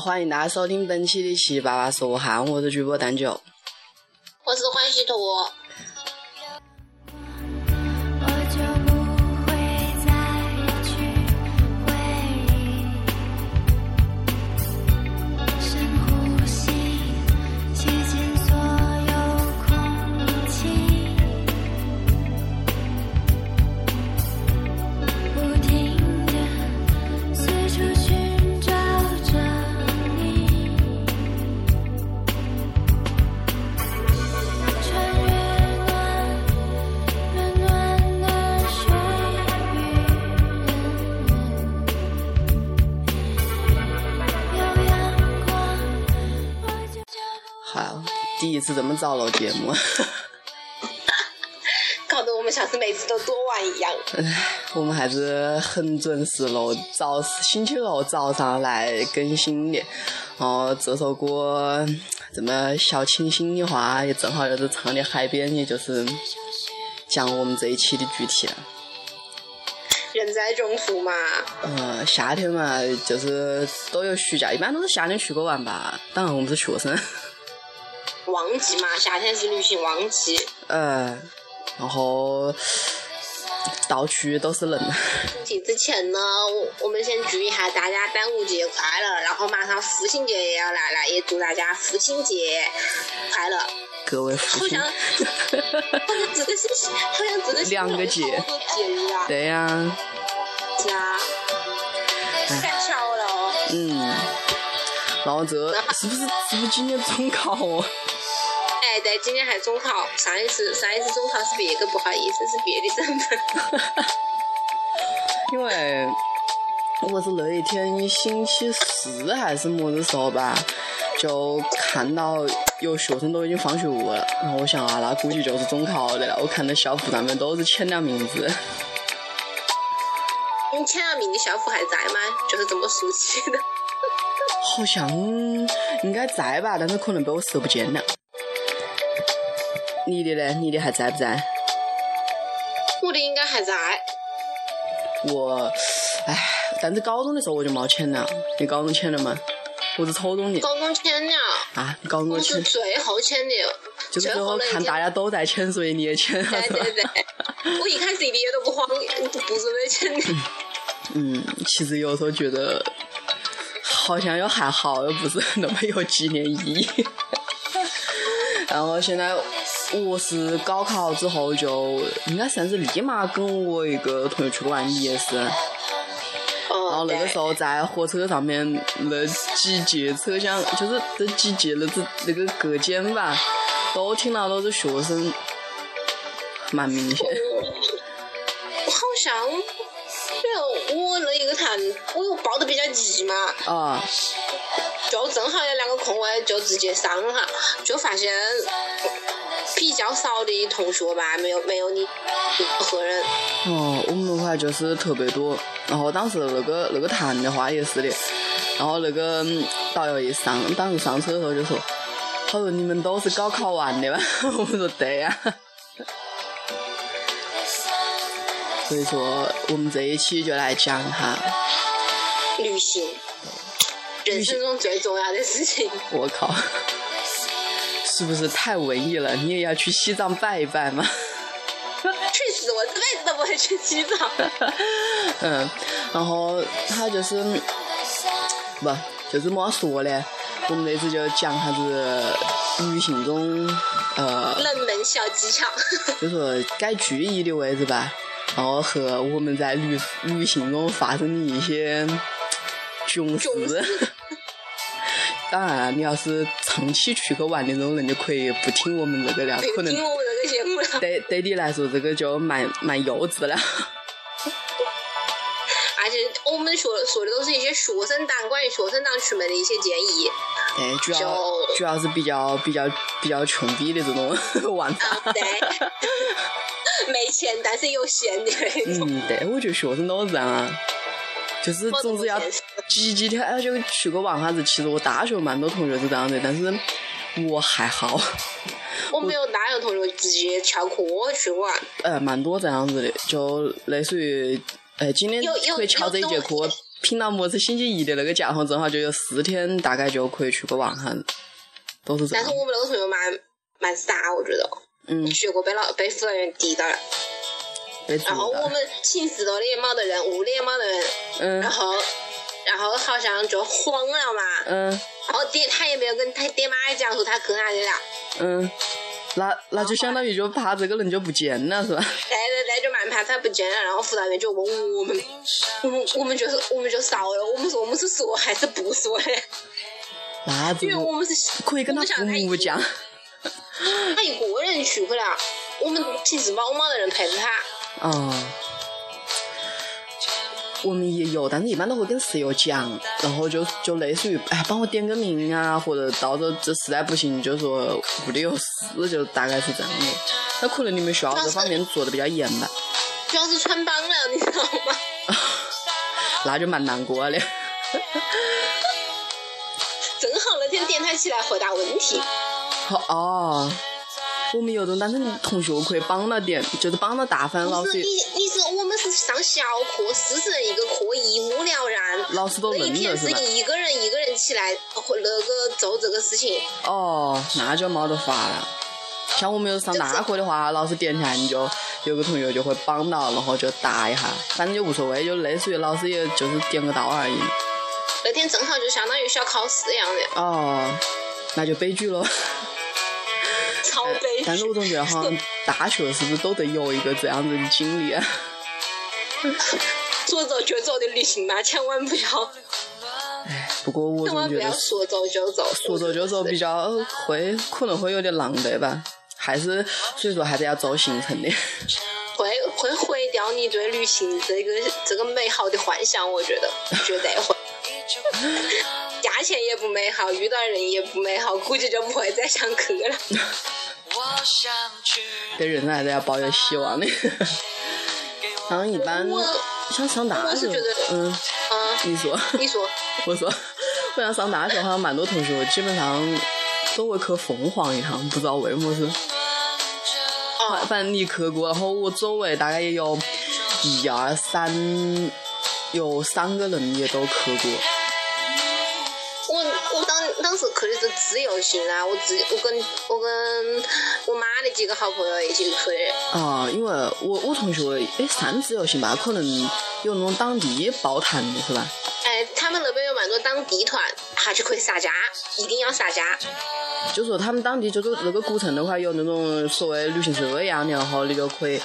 欢迎大家收听本期的《七七八八说》，我是主播蛋九，我是欢喜兔。早录节目，搞得我们像是每次都多晚一样。我们还是很准时录，早星期六早上来更新的。然后这首歌这么小清新的话，也正好又是唱的海边，也就是讲我们这一期的主题了。人在中途嘛。嗯，夏天嘛，就是都有暑假，一般都是夏天出国玩吧。当然我们是学生。旺季嘛，夏天是旅行旺季。嗯，然后到处都是人。提之前呢，我我们先祝一下大家端午节快乐，然后马上父亲节也要来了，也祝大家父亲节快乐。各位父亲。好像，好像这个是，好像这个是两个节。节日啊。对呀。是啊。太巧了哦。嗯。然后这是不是是不是今年中考哦？哎，对，今年还中考。上一次上一次中考是别个，不好意思，是别的省份。因为我是那一天星期四还是么子时候吧，就看到有学生都已经放学了。然后我想啊，那估计就是中考的了。我看到校服上面都是签了名字。你签了名的校服还在吗？就是这么熟悉的。好像应该在吧，但是可能被我收不见了。你的呢？你的还在不在？我的应该还在。我，唉，但是高中的时候我就没签了。你高中签了吗？我是初中的。高中签了。啊，你高中签？我是最后签的。就是最后看大家都在签，所以你也签了。对对对。我一开始一点都不慌，不准备签的。嗯，其实有时候觉得。好像又还好，又不是那么有纪念意义。然后现在我是高考之后就应该算是立马跟我一个同学出去玩，你也是。然后那个时候在火车上面那几节车厢，就是这几节那只那个隔间吧，都听到都是学生，蛮明显。好像。我那一个团，我又报的比较急嘛，啊，就正好有两个空位，就直接上了，就发现比较少的同学吧，没有没有你何人。哦，我们的话就是特别多，然后当时那个那个团的话也是的，然后那个导游一上，当时上车的时候就说，他说你们都是高考完的吧？我们说对呀。所以说，我们这一期就来讲哈旅行，人生中最重要的事情。我靠，是不是太文艺了？你也要去西藏拜一拜吗？去死！我这辈子都不会去西藏。嗯，然后他就是不就是么说呢？我们这次就讲啥子旅行中呃冷门小技巧，就说该注意的位置吧。然后和我们在旅旅行中发生的一些囧事。当然，你要是长期出去玩的那种人就可以不听我们这个了，可能听我们这个节目了。对对你来说这个就蛮蛮幼稚了。我们说说的都是一些学生党关于学生党出门的一些建议。对，主要主要是比较比较比较穷逼的这种 玩对，没钱但是有闲的那种。嗯，对，我觉得学生都是这样啊，就是总是要挤几天哎就去个玩哈子。其实我大学蛮多同学是这样的，但是我还好，我没有大学同学直接翘课去玩，呃，蛮多这样子的，就类似于，哎，今天可以翘这一节课，拼到么子星期一的那个假，正好就有四天，大概就可以去个玩哈，都是这样但是。我们那个同学蛮蛮傻，我觉得，嗯，结果被老被辅导员逮到了。被然后我。们寝室头的也没得人，屋里也没得人，嗯然后然后好像就慌了嘛，嗯然后爹他也没有跟他爹妈讲说他去哪里了，嗯，那那就相当于就怕这个人就不见了，是吧？对对对，就蛮怕他不见了，然后辅导员就问我们，我们我们就是我们就烧了，我们说我们是说还是不说的，那这个因为我们是可以跟他父母讲。他一个人去不了，我们平时猫猫的人陪着他。哦，我们也有，但是一般都会跟室友讲，然后就就类似于哎，帮我点个名啊，或者到时候这实在不行就说屋里有事，就大概是这样的。那可能你们学校这方面做的比较严吧，主要是穿帮了，你知道吗？那就蛮难过的。正好那天电台起来回答问题，好哦，我们有种，但是同学可以帮到点，就是帮到大分老师你，你是我们是上小课，四十人一个课，一目了然。老师都认得是吧？一个人一个人起来，或那个做这个事情，哦，那就没得法了。像我们有上大课的话，老师点起来，你就有个同学就会帮到，然后就答一下，反正就无所谓，就类似于老师也就是点个到而已。那天正好就相当于小考试一样的，哦，那就悲剧了。超悲但是我总觉得好像大学是不是都得有一个这样子的经历啊？说走就走的旅行嘛，千万不要，哎不过我总觉得说走就走，说走就走比较会可能会有点狼狈吧，还是所以说还是要走行程的。会会毁掉你对旅行这个这个美好的幻想，我觉得绝对会。价钱也不美好，遇到人也不美好，估计就不会再想去了。对人生还是要抱有希望的。好 像一般我像上大学嗯，嗯，你说，你说，我说，我想上大学好像蛮多同学基本上都会去凤凰一趟，不知道为么子。哦，反正你去过，然后我周围大概也有一二三，有三个人也都去过。我我当当时去的是自由行啦，我自我跟我跟我妈的几个好朋友一起去的。啊，因为我我同学哎算自由行吧，可能有那种当地包团的是吧？哎，他们那边有蛮多当地团，还就可以杀价，一定要杀价。就说他们当地就是那个古城的话，有那种所谓旅行社一样的，然后你就可以，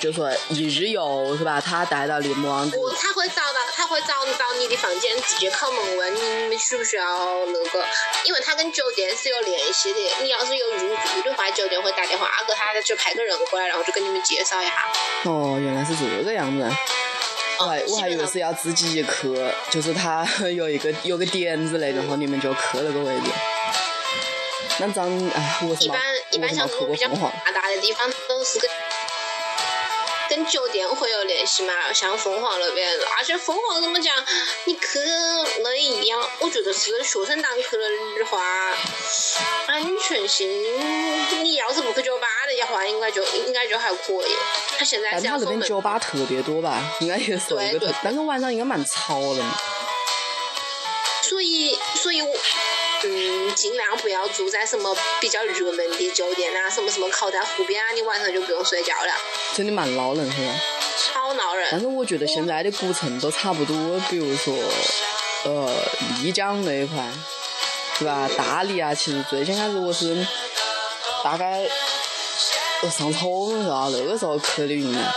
就说一日游是吧？他带到你们往我他会找到，他会找到你的房间，直接敲门问你们需不需要那个，因为他跟酒店是有联系的。你要是有入住的话，酒店会打电话给他，就派个人过来，然后就跟你们介绍一下。哦，原来是这个样子。我还我还以为是要自己去，就是他 有一个有个点子嘞，然后你们就去那个位置。那张，哎，我是一般一般我没去像这种比较过凤凰。发达的地方都是跟跟酒店会有联系嘛，像凤凰那边，而且凤凰怎么讲，你去那一样，我觉得是学生党去了的话，安全性，你要是不去酒吧的话，应该就应该就还可以。他现在但他这是要封门，边酒吧特别多吧，应该也是一个但是晚上应该蛮吵的。所以所以我。嗯，尽量不要住在什么比较热门的酒店啊，什么什么靠在湖边啊，你晚上就不用睡觉了，真的蛮闹人是吧？超闹人。但是我觉得现在的古城都差不多，比如说，呃，丽江那一块，是吧？大理啊，其实最先开始我是大概我上初中的时候，那个时候去的云南，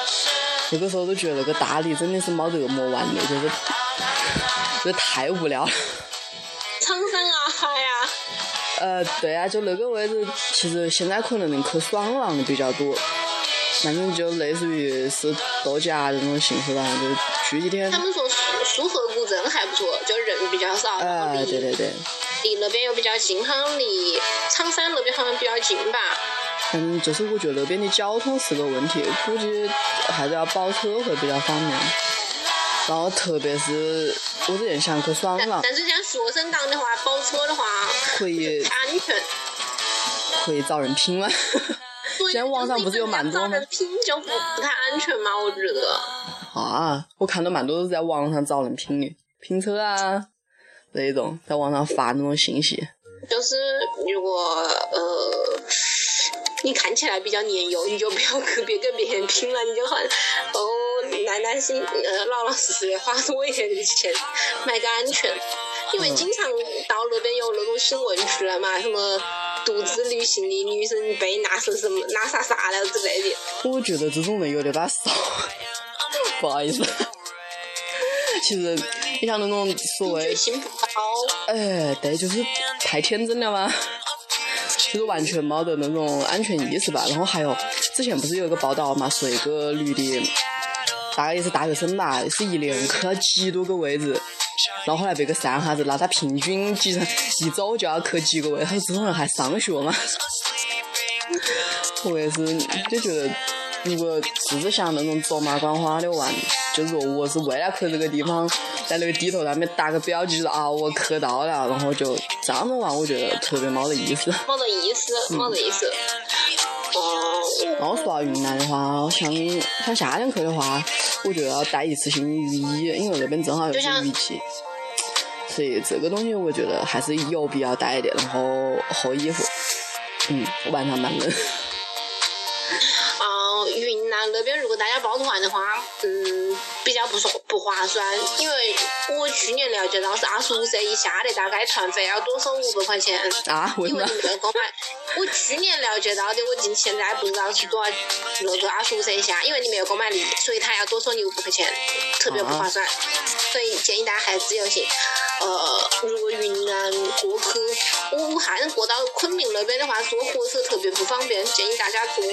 那个时候都觉得那个大理真的是没得么玩的，就是，就是太无聊了。呃，对啊，就那个位置，其实现在可能能去爽朗的比较多，反正就类似于是度假这种形式吧，就去几天。他们说苏苏河古镇还不错，就人比较少，呃，对对对。离那边又比较近，好像离苍山那边好像比较近吧。嗯，就是我觉得那边的交通是个问题，估计还是要包车会比较方便。然后特别是我之前想去爽朗，但是像学生党的话，包车的话可以安全，可以找人拼吗？现在网上不是有蛮多吗？拼就不不太安全嘛，我觉得。啊，我看到蛮多都是在网上找人拼的，拼车啊那一种，在网上发那种信息。就是如果呃。你看起来比较年幼，你就不要 跟别跟别人拼了，你就很哦耐耐心，呃老老实实的花多一点的钱买个安全，因为经常到那边有那种新闻出来嘛，什么独自旅行的女生被拿什什么拿啥啥了之类的。我觉得这种人有点把少，不好意思。其实你像那种所谓，哎，对，就是太天真了吗？就是完全没得那种安全意识吧，然后还有之前不是有一个报道嘛，说一个女的，大概也是大学生吧，是一年去了几多个位置，然后后来被个三哈子那她平均几一周就要去几个位，他说这种人还上学吗？我也是就觉得，如果只是像那种走马观花的玩，就是说我是为了去这个地方。在那个地图上面打个标记，就是啊，我去到了，然后就这样子玩，我觉得特别没得意思。没得意思，没得意思。哦。然后说到云南的话，像像夏天去的话，我觉得要带一次性雨衣，因为那边正好又是雨季。所以这个东西我觉得还是有必要带一点，然后厚衣服。嗯，晚上蛮冷。那边如果大家包团的话，嗯，比较不说不划算，因为我去年了解到是二十五岁以下的大概团费要多收五百块钱。啊？为你没有购买？我去年了解到的，我今现在不知道是多少，那个二十五岁以下，因为你没有购买力，所以他要多收你五百块钱，特别不划算。所以建议大家还是自由行。呃，如果云南过去武汉过到昆明那边的话，坐火车特别不方便，建议大家坐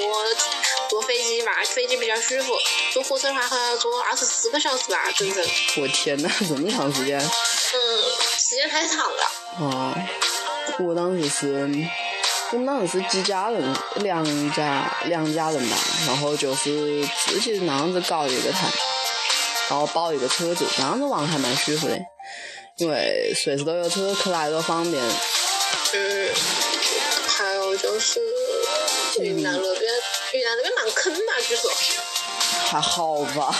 坐飞机嘛，飞机比较舒服。坐火车的话，好像要坐二十四个小时吧，整整。我天呐，这么长时间？嗯，时间太长了。哦，我当时是，我们当时是几家人，两家两家人吧，然后就是自己那样子搞一个团，然后包一个车子，那样子玩还蛮舒服的。因为随时都有车，去哪都方便。嗯，还有就是云南那边，云南那边蛮坑嘛，据说。还好吧，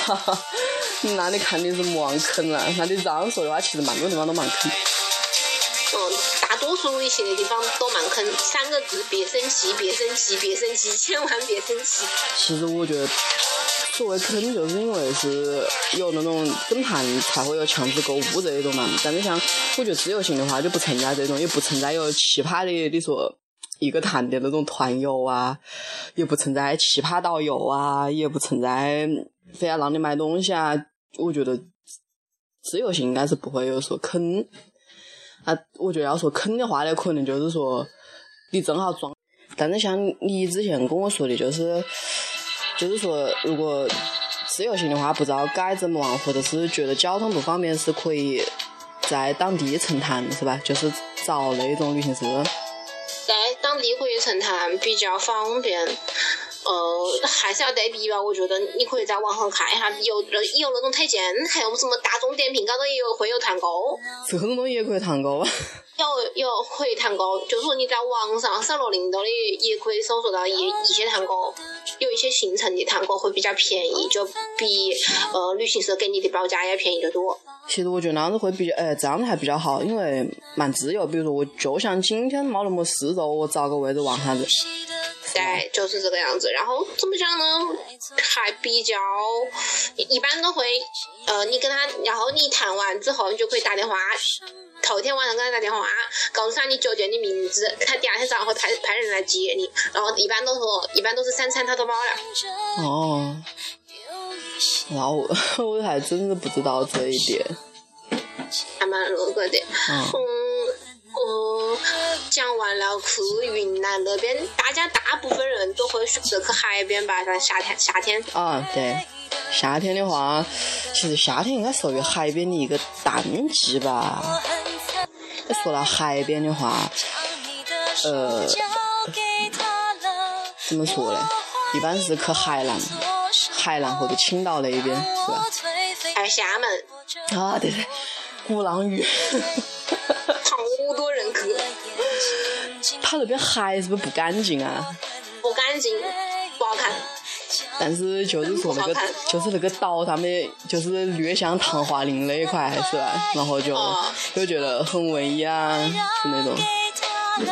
那里肯定是没坑了。那你这样说的话，其实蛮多地方都蛮坑。嗯，大多数一些地方都蛮坑。三个字：别生气，别生气，别生气，千万别生气。其实我觉得。所谓坑，就是因为是有那种整团才会有强制购物这一种嘛。但是像我觉得自由行的话就不存在这种，也不存在有奇葩的，你说一个团的那种团游啊，也不存在奇葩导游啊，也不存在非要让你买东西啊。我觉得自由行应该是不会有说坑。啊，我觉得要说坑的话呢，可能就是说你正好装。但是像你之前跟我说的，就是。就是说，如果自由行的话，不知道该怎么玩，或者是觉得交通不方便，是可以在当地乘团，是吧？就是找那种旅行社。在当地可以乘团比较方便，呃，还是要对比吧。我觉得你可以在网上看一下，有有那种推荐，还有什么大众点评高头也有会有团购。这种东西也可以团购啊？有有可以团购，就是说你在网上扫罗领导的，也可以搜索到一一些团购，有一些行程的团购会比较便宜，就比呃旅行社给你的报价要便宜得多。其实我觉得那样子会比较，哎，这样子还比较好，因为蛮自由。比如说，我就想今天没那么事做，我找个位置玩下子。对，就是这个样子。然后怎么讲呢？还比较一般都会，呃，你跟他，然后你谈完之后，你就可以打电话。头天晚上给他打电话，告诉他你酒店的名字，他第二天早上会派派人来接你。然后一般都说，一般都是三餐他都包了。哦，那我 我还真的不知道这一点。还蛮那个的。嗯。讲完了，去云南那边，大家大部分人都会选择去海边吧？像夏天，夏天。啊，对，夏天的话，其实夏天应该属于海边的一个淡季吧。说到海边的话，呃，怎么说呢？一般是去海南、海南或者青岛那边，是吧？还有厦门。啊，对对，鼓浪屿。好多。他那边海是不是不干净啊？不干净，不好看。但是就是说那个，就是那个岛上面，就是略像唐华林那一块，是吧？然后就就觉得很文艺啊，就那种。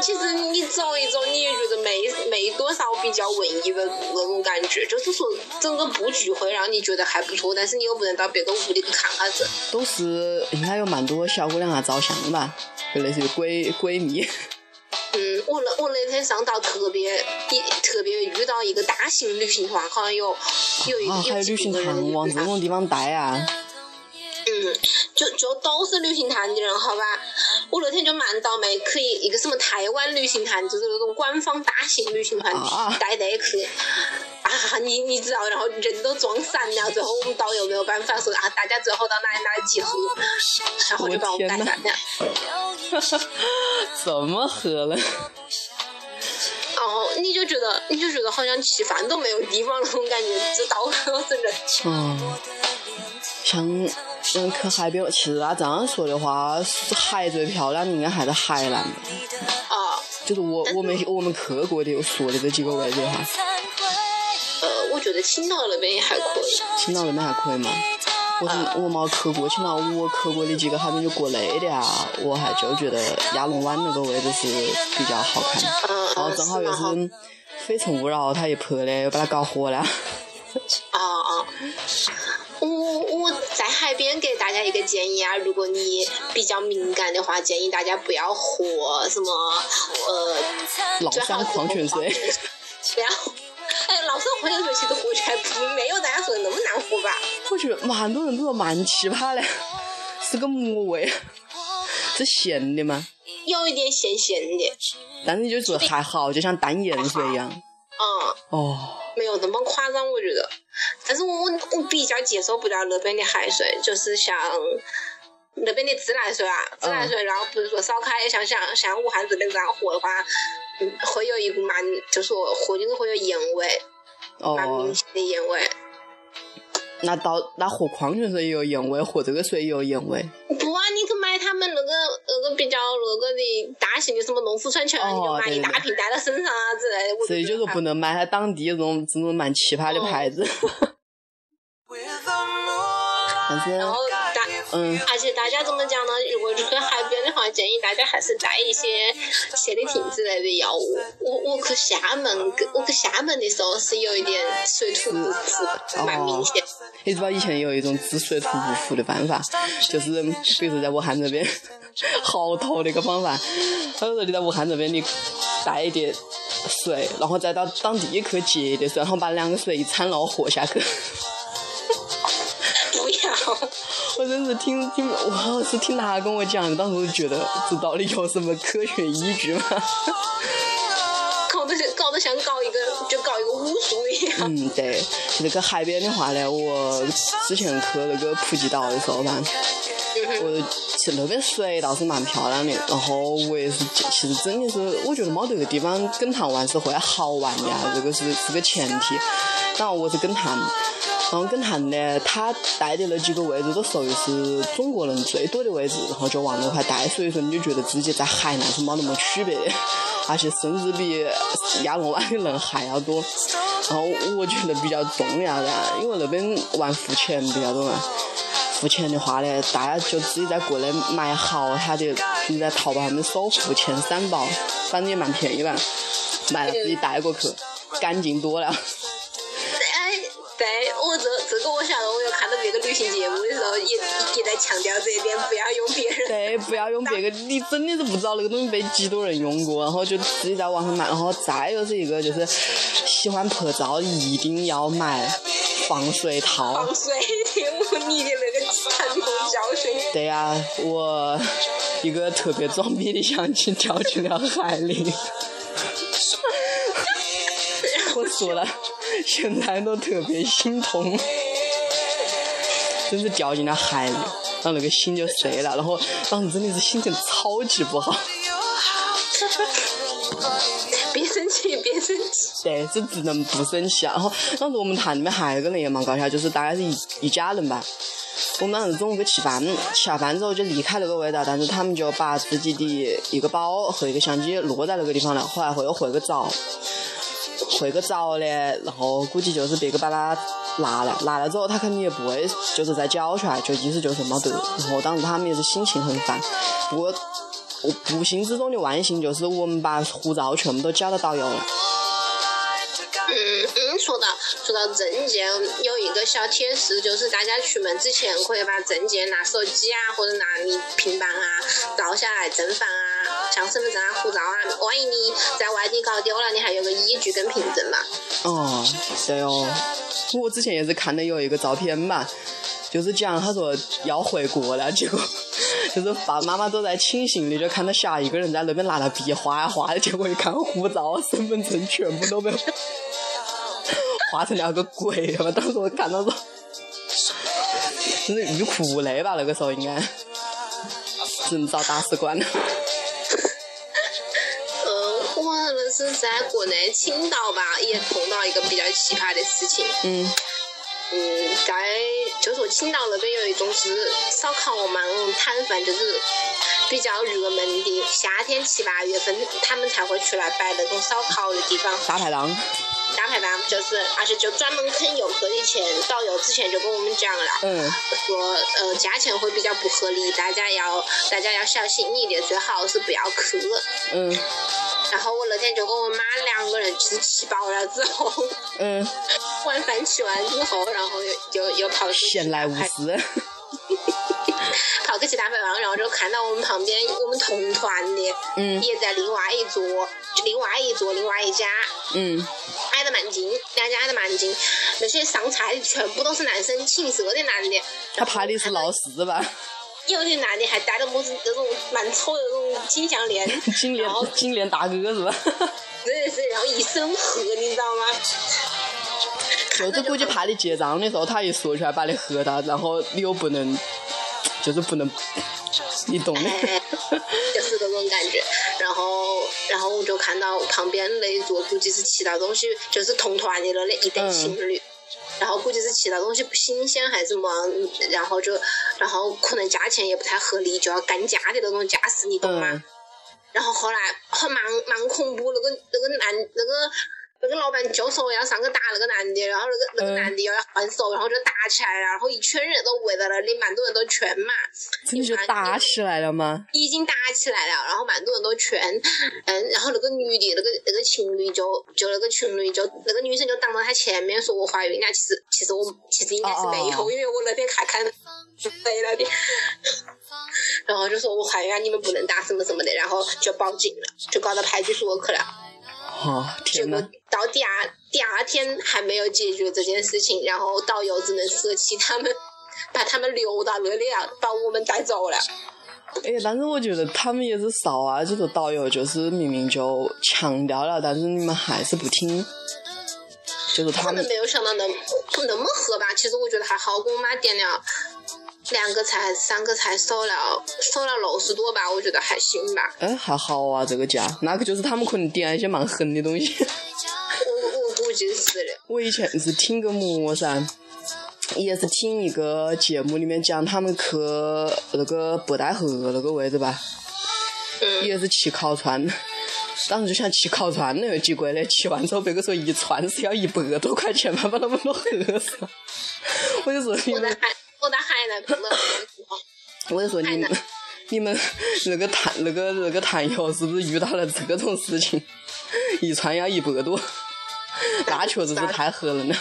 其实你走一走，你也觉得没没多少比较文艺的那种感觉，就是说整个布局会让你觉得还不错，但是你又不能到别个屋里去看哈子。都是应该有蛮多小姑娘啊照相吧，就类似于闺闺蜜。嗯，我那我那天上到特别一特别遇到一个大型旅行团，好像有有一有旅行团往这种地方带啊。嗯，就就都是旅行团的人，好吧？我那天就蛮倒霉，可以一个什么台湾旅行团，就是那种官方大型旅行团带队去。啊，你你知道，然后人都撞散了，最后我们导游没有办法说啊，大家最后到哪里哪里集合，然后就把我们带散了。怎么喝了？哦，你就觉得你就觉得好像吃饭都没有地方那种感觉，就到处都是人。嗯，像。嗯，去海边，其实啊，这样说的话，海最漂亮的应该还是海南吧。啊。就是我我们我们去过的说的这几个位置哈。呃，我觉得青岛那边也还可以。青岛那边还可以吗？我是我没去过青岛，我去过的几个海边就国内的啊，我还就觉得亚龙湾那个位置是比较好看。嗯然后正好又是《非诚勿扰》他也拍的，又把它搞火了。在海边给大家一个建议啊，如果你比较敏感的话，建议大家不要喝什么呃，崂山矿泉水。不要，哎，崂山矿泉水其实喝起来不没有大家说的那么难喝吧？我觉得蛮多人都说蛮奇葩的，是个么味？是咸的吗？有一点咸咸的。但是你就说还好，就像淡盐水一样。嗯。哦。没有那么夸张，我觉得。但是我我比较接受不了那边的海水，就是像那边的自来水啊，自来水，然后不是说烧开，像像像武汉这边这样喝的话，嗯，会有一股蛮，就是说喝进去会有盐味，蛮明显的盐味。那到那喝矿泉水也有盐味，喝这个水也有盐味。不啊，你去买他们那个那个比较那个的大型的什么农夫山泉，你就买一大瓶带到身上啊之类的。所以就说不能买他当地这种这种蛮奇葩的牌子。但是。嗯，而且大家怎么讲呢？如果去海边的话，建议大家还是带一些泻立停之类的药物。我我去厦门，我去厦门的时候是有一点水土不服，蛮明显。你知道以前有一种治水土不服的办法，就是比如说在武汉这边，好头那个方法。他说你在武汉这边，你带一点水，然后再到当地去接一点水，然后把两个水一掺，然后喝下去。我真是听听，我是听他跟我讲的，当时就觉得这到底有什么科学依据吗？搞得像搞得像搞一个就搞一个武术一样。嗯，对，其实去海边的话呢，我之前去那个普吉岛的时候吧，我其实那边水倒是蛮漂亮的，然后我也是，其实真的是，我觉得没得个地方跟团玩是会好玩的啊，这个是是个前提。然后我是跟团。然后跟团呢，他带的那几个位置都属于是中国人最多的位置，然后就往那块带，所以说你就觉得自己在海南是没那么区别，而且甚至比亚龙湾的人还要多。然后我觉得比较重要的，因为那边玩付钱比较多嘛。付钱的话呢，大家就自己在国内买好他的，你在淘宝上面搜付钱三包，反正也蛮便宜吧，买了自己带过去，干净多了。对，我这这个我晓得，我有看到别个旅行节目的时候，也也在强调这一点，不要用别人。对，不要用别个，你真的是不知道那个东西被几多人用过，然后就自己在网上买，然后再又是一个就是喜欢拍照，一定要买防水套。防水的，我你的那个惨痛教训。对呀，我一个特别装逼的相机掉进了海里。我输了，现在都特别心痛，真是掉进了海里，然后那个心就碎了，然后当时真的是心情超级不好。别生气，别生气。对，是只能不生气啊。然后当时我们团里面还有一个人也蛮搞笑，就是大概是一一家人吧。我们当时中午去吃饭，吃完饭之后就离开那个味道，但是他们就把自己的一个包和一个相机落在那个地方了。后来会又回个着，回个着的，然后估计就是别个把它拿了，拿了之后他肯定也不会就是再交出来，就意思就是没得。然后当时他们也是心情很烦，不过不幸之中的万幸就是我们把护照全部都交到导游了。嗯，说到说到证件，有一个小贴士，就是大家出门之前可以把证件拿手机啊，或者拿你平板啊照下来正反啊，像身份证啊、护照啊，万一你在外地搞丢了，你还有个依据跟凭证嘛。哦，对哦，我之前也是看的有一个照片嘛，就是讲他说要回国了，结果 就是爸爸妈妈都在清醒的，就看到下一个人在那边拿了笔画呀画的，结果一看护照、身份证全部都被 画成了个鬼了。当时我看到说，真是欲哭无泪吧？那个时候应该，只能找大使馆了。是在国内青岛吧，也碰到一个比较奇葩的事情。嗯嗯，在就说青岛那边有一种是烧烤嘛，那种摊贩就是比较热门的，夏天七八月份他们才会出来摆那种烧烤的地方。大排档。大排档就是，而且就专门坑游客的钱。导游之前就跟我们讲了，嗯说呃价钱会比较不合理，大家要大家要小心一点，最好是不要去。嗯然后我那天就跟我妈两个人去吃饱了之后，嗯，晚饭吃完之后，然后又又又跑去闲来无事。跑去吃大排档，然后就看到我们旁边我们同团的，嗯也在另外一桌，另外一桌另外一家，嗯挨得蛮近，两家挨得蛮近。那些上菜的全部都是男生，青涩的男的。他怕的是闹事吧？有的男的还戴着么子那种蛮丑的那种金项链，金链金链大哥是吧？对对，然后一身黑，你知道吗？就是估计怕你结账的时候，他一说出来把你喝到，然后你又不能，就是不能，你懂的。哎，就是这种感觉。然后，然后我就看到旁边那一桌估计是其他东西，就是同团的了那一对情侣。然后估计是其他东西不新鲜还是什么，然后就，然后可能价钱也不太合理，就要干架的那种架势，你懂吗？嗯然后后来很蛮蛮恐怖，那个那个男那个那个老板就说要上去打那个男的，然后那个那个嗯男的又要还手，然后就打起来了，然后一圈人都围在那里，蛮多人都劝嘛，真的就打起来了吗？已经打起来了，然后蛮多人都劝，嗯，然后那个女的那个那个情侣就就那个情侣就那个女生就挡到他前面说我怀孕了，其实其实我其实应该是没有，哦因为我那天看看飞了的，然后就说我怀孕了，你们不能打什么什么的，然后就报警了，就搞到派出所去了。哦，天哪！到第二第二天还没有解决这件事情，然后导游只能舍弃他们，把他们留到那里了，把我们带走了。哎，但是我觉得他们也是骚啊，就是导游就是明明就强调了，但是你们还是不听，就是他们没有想到那么那么喝吧。其实我觉得还好，我妈点了两个菜还是三个菜，收了收了六十多吧，我觉得还行吧。哎还好啊，这个价，那个就是他们可能点了一些蛮狠的东西。我我估计是的。我以前是听个么噻，也是听一个节目里面讲他们去那个北戴河那个位置吧，嗯，也是吃烤串。当时就想吃烤串那个几贵的，吃完之后别个说一串是要一百多块钱嘛，把他们都喝死了。我就说你们，我在海我在海南碰到这种情况。我就说你们，你们那个谈那个那个谈友是不是遇到了这种事情？一串要一百多，那确实是太吓人了。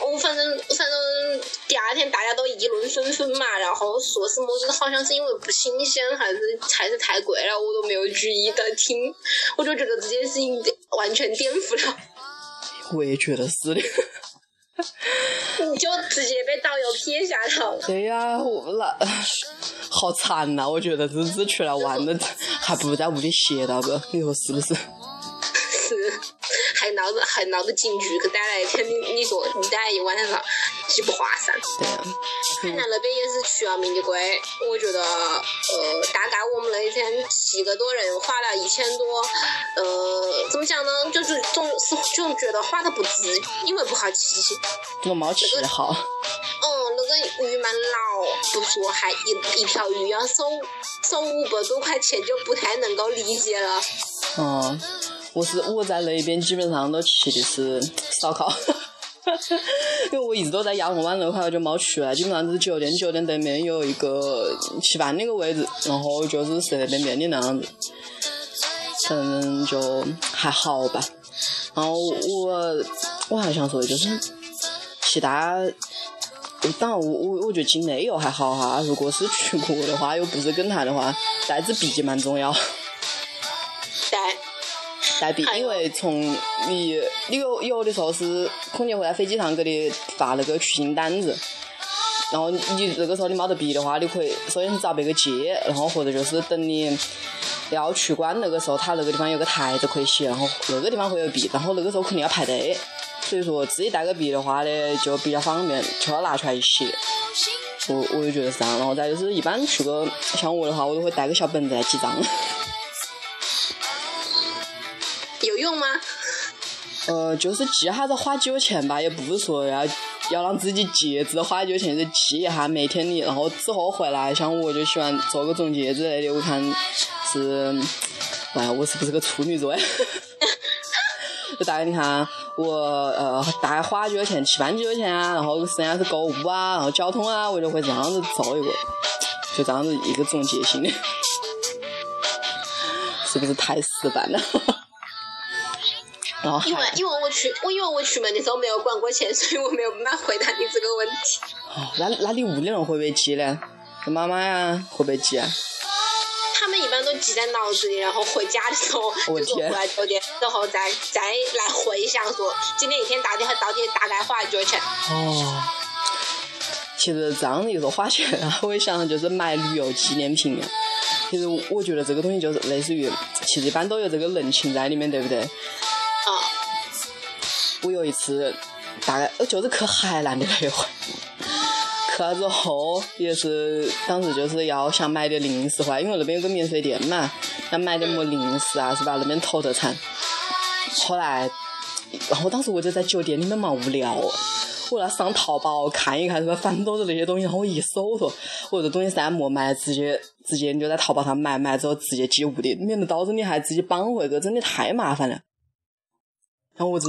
我反正反正第二天大家都议论纷纷嘛，然后说什么是好像是因为不新鲜，还是还是太贵了，我都没有注意的听，我就觉得这件事情完全颠覆了。我也觉得是的。你就直接被导游撇下了。对呀，我那好惨呐！我觉得这次出来玩的，还不如在屋里歇到个，你说是不是？是，还闹着还闹着警局去逮来一天，你你说你待一晚上，岂不划算？对啊。海南那边也是需要命的贵，我觉得，呃，大概我们那一天七个多人花了一千多，呃，怎么讲呢？就是总是总觉得花的不值，因为不好骑。我没骑好。嗯，那个鱼蛮老，不说还一一条鱼要收收五百多块钱，就不太能够理解了。哦。我是我在那边基本上都吃的是烧烤，因为我一直都在亚龙湾那块，我就没去了。基本上是酒店，酒店对面有一个吃饭那个位置，然后就是随随便便的那样子，反正就还好吧。然后我我还想说的就是，其他，当然我我我觉得境内游还好哈。如果是出国的话，又不是跟团的话，带支笔记蛮重要。带笔，因为从你你有有的时候是空姐会在飞机上给你发那个取行单子，然后你这个时候你没得笔的话，你可以首先是找别个借，然后或者就是等你要出关那个时候，他那个地方有个台子可以写，然后那个地方会有笔，然后那个时候肯定要排队，所以说自己带个笔的话呢，就比较方便，就要拿出来一写。我我就觉得是这样，然后再就是一般去个像我的话，我都会带个小本子来记账。用吗呃，就是记下子花几个钱吧，也不是说要要让自己记，只花几个钱就记一下每天的，然后之后回来，像我就喜欢做个总结之类的。我看是，哎，我是不是个处女座呀？就大概你看，我呃大概花几个钱，吃饭几个钱啊，然后剩下是购物啊，然后交通啊，我就会这样子做一个，就这样子一个总结性的，是不是太死板了？因为因为我去我因为我出门的时候没有管过钱，所以我没有办法回答你这个问题。哦，那那你屋里人会不会记呢？妈妈呀，会不会记啊？他们一般都记在脑子里，然后回家的时候就是回来酒店，然后再再来回想说今天一天到底到底大概花了多少钱。哦，其实这样子一说花钱啊，我也想就是买旅游纪念品。其实我觉得这个东西就是类似于，其实一般都有这个人情在里面，对不对？我有一次，大概就是去海南的那一回，去了之后也是当时就是要想买点零食回来，因为那边有个免税店嘛，要买点么零食啊，是吧？那边土特产。后来，然后当时我就在酒店里面蛮无聊，我要上淘宝看一看，是吧？反正都是那些东西，然后我一搜索，我这东西三没买，直接直接就在淘宝上买，买之后直接寄屋里，免得到时候你还自己绑回去，真的太麻烦了。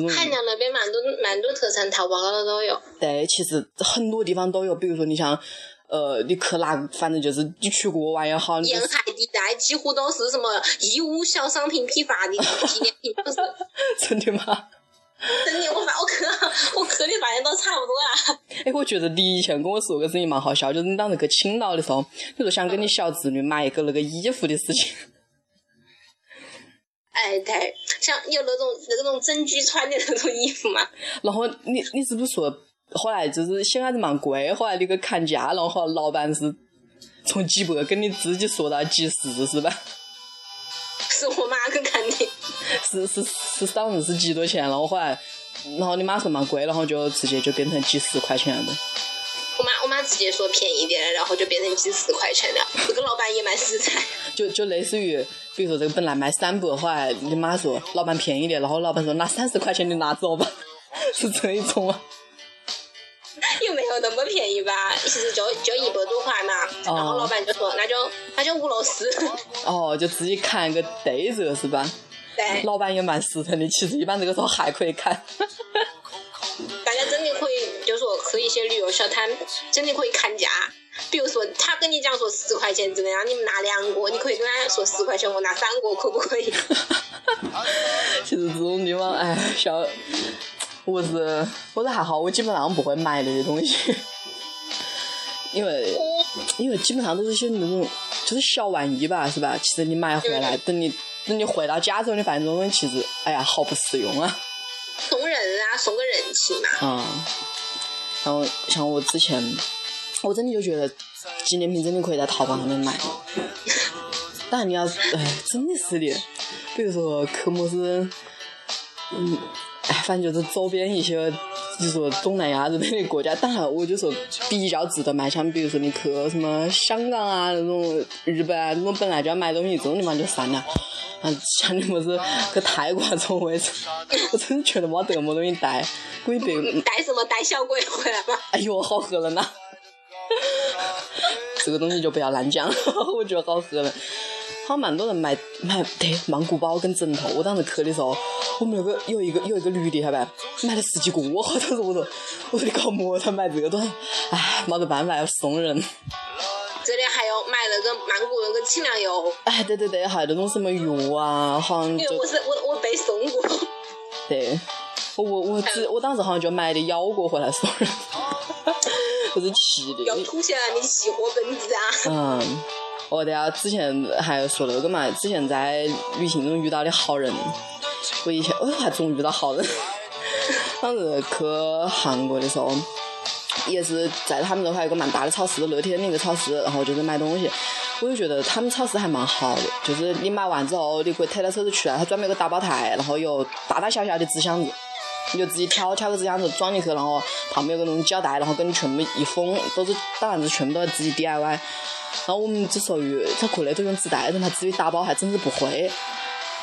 海南那边蛮多蛮多特产，淘宝高头都有。对，其实很多地方都有，比如说你像，呃，你去哪，反正就是你去国外也好。沿海地带几乎都是什么义乌小商品批发的纪念品，都是。真的吗？真的，我发我去我去的发现都差不多啦。哎，我觉得你以前跟我说个事情蛮好笑，就是你当时去青岛的时候，你说想给你小侄女买一个那个衣服的事情。哎，对，像有那种那种整居穿的那种衣服嘛。然后你你是不是说后来就是显还是蛮贵？后来你去砍价，然后老板是从几百跟你自己说到几十，是吧？是我妈去砍的。是是是，当时是几多钱？然后后来，然后你妈说蛮贵，然后就直接就变成几十块钱了。我妈我妈直接说便宜点，然后就变成几十块钱了。这个老板也蛮实在。就就类似于。比如说这个本来卖三百，后来你妈说老板便宜点，然后老板说拿三十块钱你拿走吧，是这一种吗？又没有那么便宜吧，其实就就一百多块嘛，然后老板就说那就那就五六十。哦，就自己砍个对折是吧？对。老板也蛮实诚的，其实一般这个时候还可以砍。大家真的可以，就说去一些旅游小摊，真的可以砍价。比如说，他跟你讲说十块钱只能让你们拿两个，你可以跟他说十块钱我拿三个，可不可以？其实这种地方，哎，小，我是我是还好，我基本上不会买那些东西，因为因为基本上都是些那种就是小玩意吧，是吧？其实你买回来，等你等你回到家之后，你发现这种东西其实，哎呀，好不实用啊。送人啊，送个人情嘛。嗯，然后像我之前，我真的就觉得纪念品真的可以在淘宝上面买。当然你要，哎，真的是的，比如说科莫斯，嗯，哎，反正就是周边一些，就说东南亚这边的国家。当然，我就说比较值得买，像比如说你去什么香港啊那种、日本啊那种本来就要买东西这种地方就算了。啊，像你么子去泰国这种位置，我真觉得没得么东西带，鬼别带什么带小鬼回来吗？哎呦，好吓人呐！这个东西就不要乱讲，我觉得好吓人。好蛮多人买买对曼谷包跟枕头，我当时去的时候，我们那个有一个有一个女的，晓得吧？买了十几个，我当时我说我说你搞么他买这个？东西唉，没得办法要送人。这里还有买那个曼谷那个清凉油。哎，对对对，还有那种什么药啊，好像就。我是我我被送过。对，我我我只我当时好像就买的腰果回来送人，我是气的。要凸显你气货本质啊！嗯。哦，对啊，之前还说那个嘛，之前在旅行中遇到的好人，我以前我还总遇到好人。当时去韩国的时候，也是在他们那块有个蛮大的超市，乐天那个超市，然后就是买东西，我就觉得他们超市还蛮好的，就是你买完之后，你可以推到车子去了，它专门有个打包台，然后有大大小小的纸箱子，你就自己挑挑个纸箱子装进去，然后旁边有个那种胶带，然后给你全部一封，都是当然是全部都是自己 DIY。然后我们之所以在国内都用纸袋子，他自己打包还真是不会，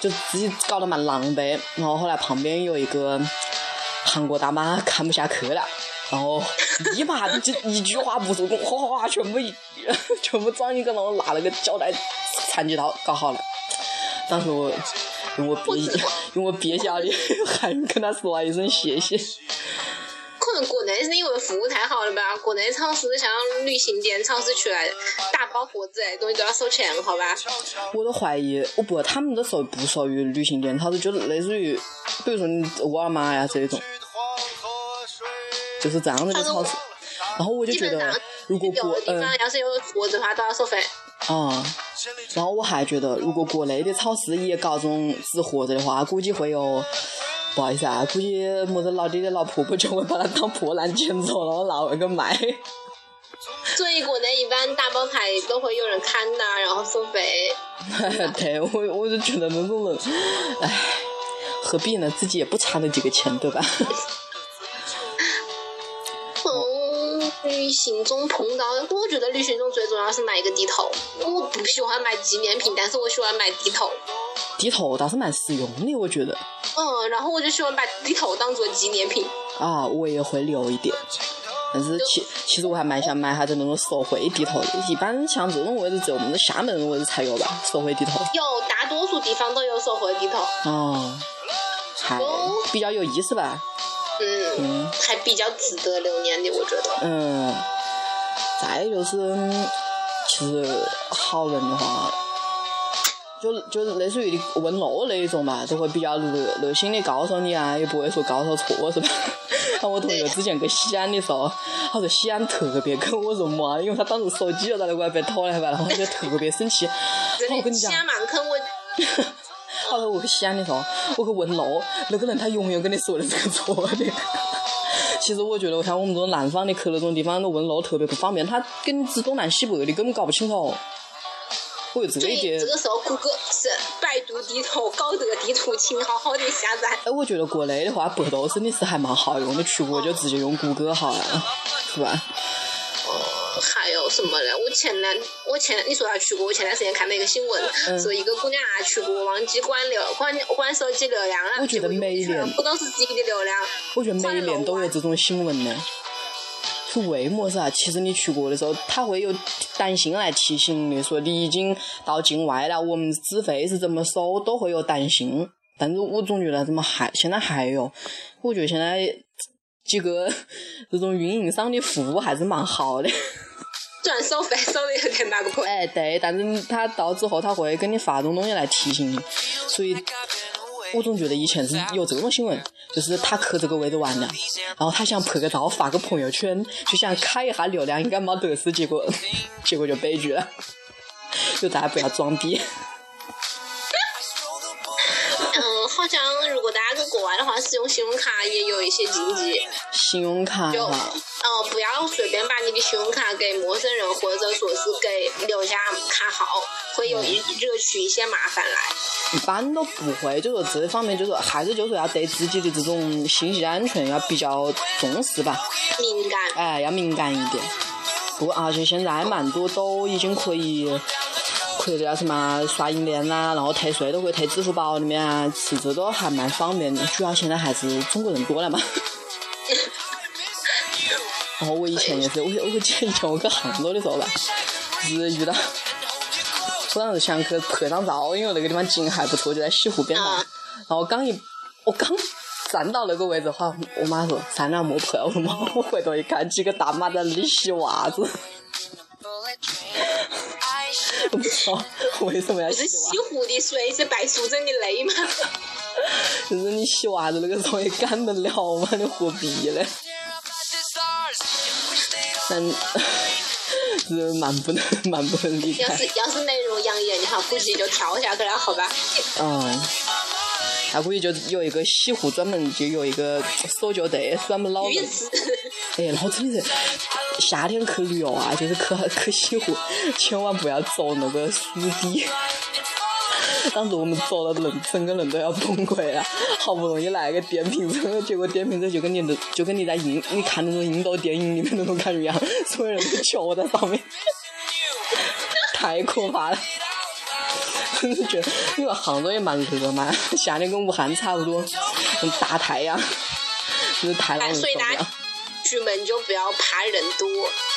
就自己搞得蛮狼狈。然后后来旁边有一个韩国大妈看不下去了，然后立马就一句话不说，哗哗哗全部一 全部装一个，然后拿那个胶带残疾刀搞好了。当时我用我蹩 用我蹩脚的韩语跟他说了一声谢谢。可能国内是因为服务太好了吧？国内超市像旅行店、超市出来打包盒子东西都要收钱，好吧？我都怀疑，我不，他们都属不属于旅行店超市，就类似于，比如说你沃尔玛呀这种，就是这样子的超市。然后我就觉得，如果国嗯，要是有盒子的话都要收费。啊，然后我还觉得，如果国内的超市也搞这种纸盒子的话，估计会有。不好意思啊，估计么子老爹的老婆婆就会把它当破烂捡走，然后拿回去卖。所以国内一般打包牌都会有人看的，然后收费。对，我我就觉得那种人，唉，何必呢？自己也不差那几个钱，对吧？嗯，旅行中碰到，我觉得旅行中最重要是买一个地头。我不喜欢买纪念品，但是我喜欢买地头。地头倒是蛮实用的，我觉得。嗯，然后我就喜欢把地头当做纪念品。啊，我也会留一点，但是其其实我还蛮想买下子那种手绘地头的。一般像这种位置只有我们的厦门位置才有吧，手绘地头。有，大多数地方都有手绘地头。哦，还比较有意思吧？嗯，还比较值得留念的，我觉得。嗯，再就是，其实好人的话。就就是类似于问路那一种嘛，就会比较热热心的告诉你啊，也不会说告诉错是吧？我同学之前去西安的时候，他说西安特别坑我说嘛，因为他当时手机又在那块被偷来吧，然后就特别生气。我跟你讲，西安蛮坑我。好了，我去西安的时候，我去问路，那个人他永远跟你说的这个错的。其实我觉得，像我们这种南方的去那种地方，那问路特别不方便，他跟你指东南西北的，根本搞不清楚。我有，这一点。这个时候谷歌是百度地图、高德地图，请好好的下载。哎，我觉得国内的话，百度真的是还蛮好用的，出国就直接用谷歌好了，是吧？哦，还有什么呢？我前段我前你说他去过，我前段时间看到一个新闻，说一个姑娘啊去过，忘记关流关关手机流量了，我觉得每一年不都是自己的流量。我觉得每一年都有这种新闻呢。是为么事啊？其实你去过的时候，他会有短信来提醒你，说你已经到境外了，我们资费是怎么收，都会有短信。但是我总觉得怎么还现在还有？我觉得现在几个这种运营商的服务还是蛮好的。虽然收费收的有点那个。哎，对，但是他到之后他会给你发种东西来提醒你，所以。我总觉得以前是有这种新闻，就是他去这个位置玩了，然后他想拍个照发个朋友圈，就想开一下流量，应该没得事，结果结果就悲剧了。就大家不要装逼。好像如果大家在国外的话，使用信用卡也有一些禁忌。信用卡就哈，呃，不要随便把你的信用卡给陌生人，或者说是给留下卡号，会有一惹出一些麻烦来。一般都不会，就说这方面，就说还是就说要对自己的这种信息安全要比较重视吧，敏感，哎，要敏感一点。不过而且现在蛮多都已经可以，可以叫什么刷银联啦，然后退税都可以退支付宝里面啊，其实都还蛮方便的。主要现在还是中国人多了嘛。然后我以前也是，我我我记得以前我去杭州的时候吧，就是遇到，我当时想去拍张照，因为那个地方景还不错，就在西湖边上。啊然后刚一，我刚站到那个位置，好像我妈说算了莫拍，我说妈，我回头一看，几个大妈在那里洗袜子。我不知道为什么要不是洗袜西湖的水是白素贞的泪吗？就是你洗袜子那个时候也干得了吗？你何必嘞？但 是蛮不能 蛮不能理解要是。要是内容养眼的话，估计就跳下去了，好吧？嗯，他估计就有一个西湖专门就有一个手脚队，专门老人。鱼刺，哎，老真的是夏天去旅游啊，就是去去西湖，千万不要走那个湿地。当时我们走了人，整个人都要崩溃了。好不容易来个电瓶车，结果电瓶车就跟你的就跟你在印你看那种印度电影里面那种感觉一样，所有人都翘在上面，太可怕了。真的觉得，因为杭州也蛮热嘛，夏天跟武汉差不多，大太阳，就是太让人受不了。出门就不要怕人多，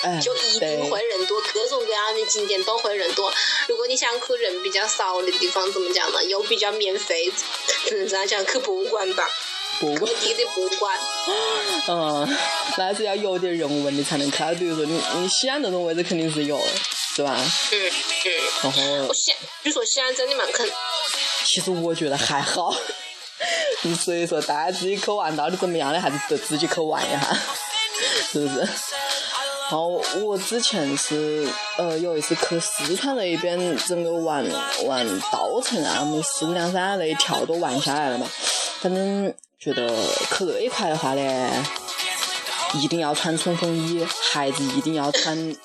哎，就一定会人多，各种各样的景点都会人多。如果你想去人比较少的地方，怎么讲呢？又比较免费，只能这样讲，去博物馆吧，博物馆地的博物馆。嗯，那还是要有点人文的才能看。比如说你你西安那种位置肯定是有，是吧？嗯嗯，然后我西，据说西安真的蛮坑。其实我觉得还好，所以说大家自己去玩到底怎么样的，还是得自己去玩一下，是不是？然后我之前是呃有一次去四川那一边，整个玩玩稻城啊，我们四姑娘山那一条都玩下来了嘛。反正觉得去那一块的话呢，一定要穿冲锋衣，鞋子一定要穿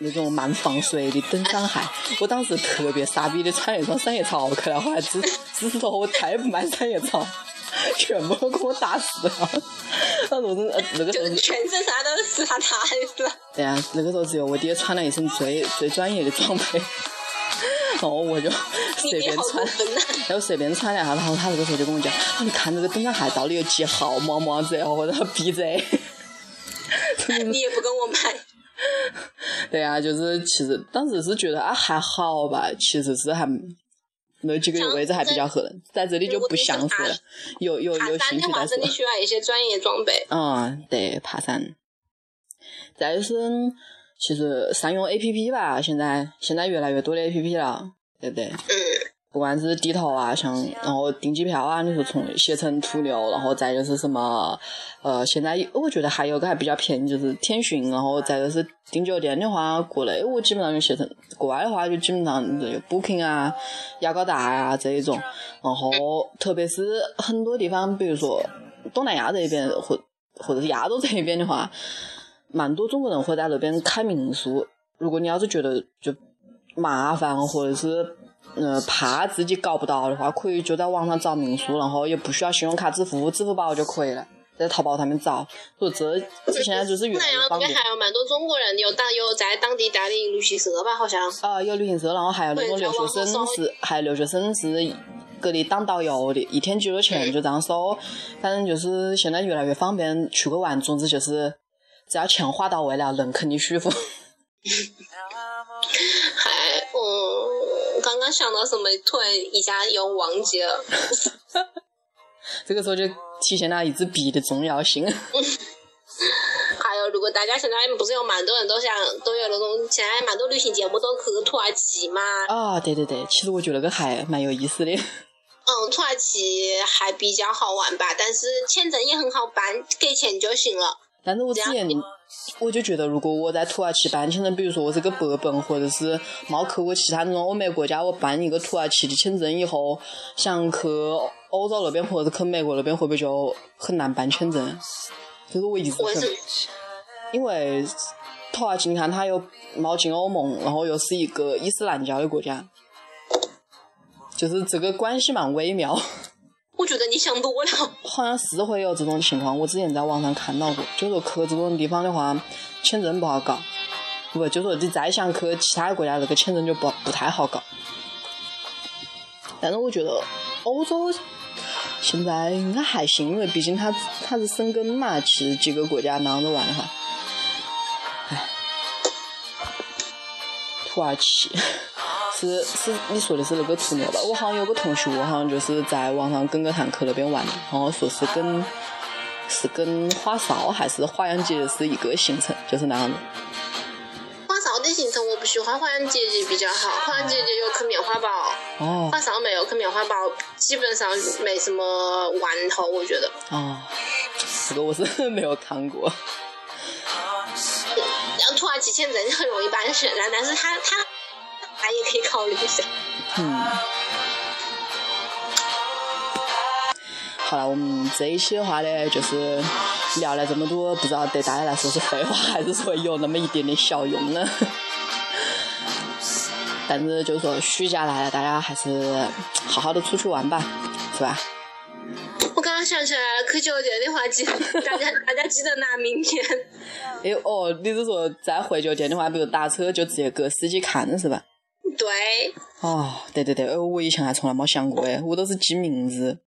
那种蛮防水的登山鞋。我当时特别傻逼的穿了一双三叶草去了，后来知知道我再也不买三叶草，全部都给我打死了。当时我真的呃那个时候就是全身上下都是死他他的了。对啊，那个时候只有我爹穿了一身最最专业的装备，然后我就随便穿！然后随便穿了一下，然后他那个时候就跟我讲，啊，你看这个登山鞋到底有几号么么子，然后他闭嘴。你也不跟我买，对啊，就是其实当时是觉得啊还好吧，其实是还那几个位置还比较合，在这里就不详述了，有有有兴趣再说真的。需要一些专业装备。嗯，对，爬山。再就是，其实善用 A P P 吧，现在现在越来越多的 A P P 了，对不对？嗯，不管是地头啊，像然后订机票啊，你说从携程、途牛，然后再就是什么，呃，现在我觉得还有个还比较便宜，就是天讯，然后再就是订酒店的话，国内我基本上就携程，国外的话就基本上有 Booking 啊、雅高达啊这一种，然后特别是很多地方，比如说东南亚这一边或或者是亚洲这一边的话，蛮多中国人会在那边开民宿。如果你要是觉得就麻烦，或者是呃怕自己搞不到的话，可以就在网上找民宿，然后也不需要信用卡支付，支付宝就可以了，在淘宝上面找。所以这这现在就是越来越方便。边还有蛮多中国人，有当有在当地代理旅行社吧，好像。啊，有旅行社，然后还有那种留学生是，还有留学生是给你当导游的，一天几多钱就这样收。反正就是现在越来越方便，出去个玩，总之就是只要钱花到位了，人肯定舒服。还嗯，刚刚想到什么，突然一下又忘记了。这个时候就体现了一支笔的重要性。还有，如果大家现在不是有蛮多人都想都有那种，现在蛮多旅行节目都去土耳其嘛，啊，对对对，其实我觉得那个还蛮有意思的。嗯，土耳其还比较好玩吧，但是签证也很好办，给钱就行了。但是我之前我就觉得，如果我在土耳其办签证，比如说我是个白本，或者是没去过其他那种欧美国家，我办一个土耳其的签证以后，想去欧洲那边或者去美国那边会不会就很难办签证？这是我一直想，因为土耳其你看它又冒进欧盟，然后又是一个伊斯兰教的国家，就是这个关系蛮微妙。我觉得你想多了。好像是会有这种情况，我之前在网上看到过，就说去这种地方的话，签证不好搞。不，就说你再想去其他国家，这个签证就不不太好搞。但是我觉得欧洲现在应该还行，因为毕竟它它是生根嘛，其实几个国家囊着玩的话，哎，土耳其是是你说的是那个途牛吧？我好像有个同学，好像就是在网上跟个堂客那边玩，然后说是跟是跟花少还是花样节是一个行程，就是那样子。行程我不喜欢花样姐姐比较好，花样姐姐有去棉花堡，哦，花少没有去棉花堡，基本上没什么玩头，我觉得。哦，这个我是没有看过。然后土耳其签证很容易办下来，但是他他他也可以考虑一下。嗯。好了，我们这一期的话呢，就是聊了这么多，不知道对大家来说是废话，还是说有那么一点点小用呢？但是就是说，暑假来了，大家还是好好的出去玩吧，是吧？我刚刚想起来了，去酒店的话，记 大家大家记得拿名片。哎哦，你是说在回酒店的话，比如打车就直接给司机看是吧？对。哦，对对对，哦，我以前还从来没想过哎，我都是记名字。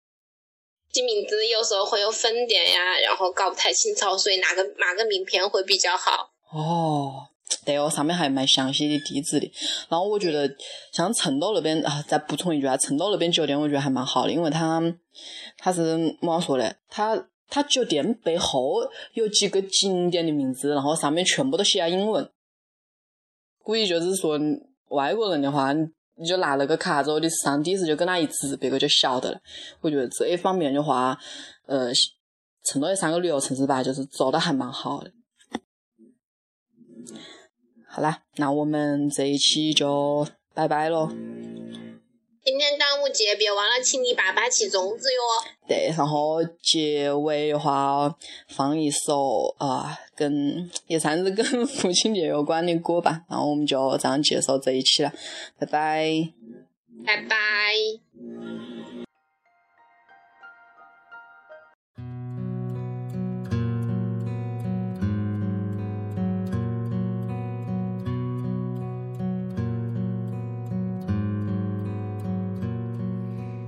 记名字有时候会有分店呀，然后搞不太清楚，所以拿个拿个名片会比较好。哦。对哦，上面还蛮详细的地址的。然后我觉得像成都那边啊，再补充一句啊，成都那边酒店我觉得还蛮好的，因为它它是怎么说的？它它酒店背后有几个景点的名字，然后上面全部都写了英文。估计就是说外国人的话，你就拿那个卡之后，你上地址就跟他一指，别个就晓得了。我觉得这一方面的话，呃，成都这三个旅游城市吧，就是做的还蛮好的。好啦，那我们这一期就拜拜喽。今天端午节，别忘了请你爸爸吃粽子哟。对，然后结尾的话放一首啊，跟也算是跟父亲节有关的歌吧。然后我们就这样介绍这一期了，拜拜。拜拜。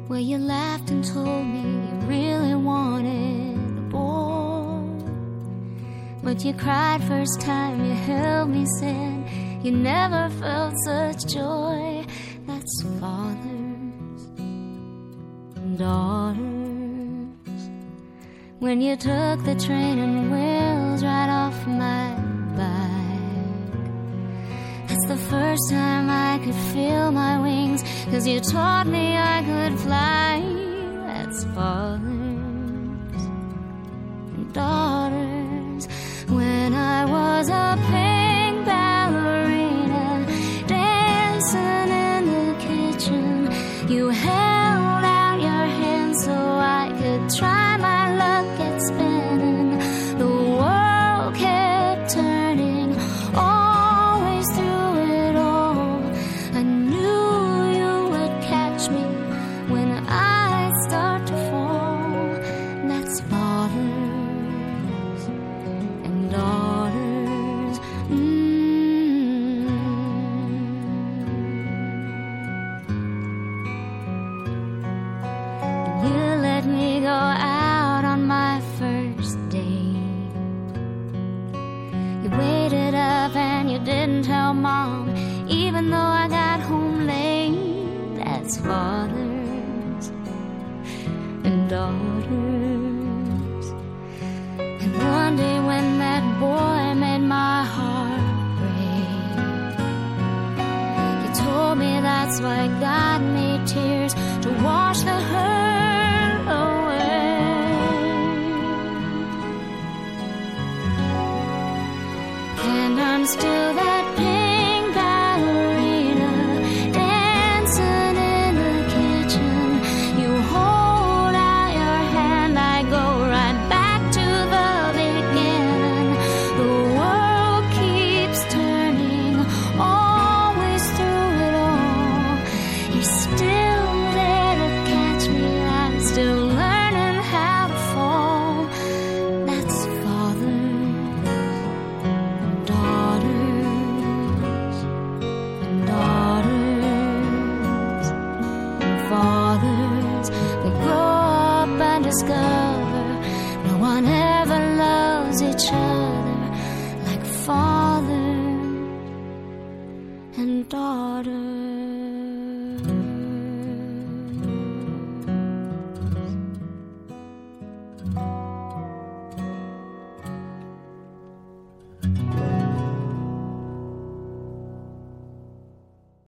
Where you laughed and told me you really wanted a boy. But you cried first time you held me, said you never felt such joy. That's fathers and daughters. When you took the train and wheels right off my back. That's the first time I could feel my wings. Cause you taught me I could fly. That's fathers and daughters as a pain. Daughters. And one day when that boy made my heart break, you told me that's why God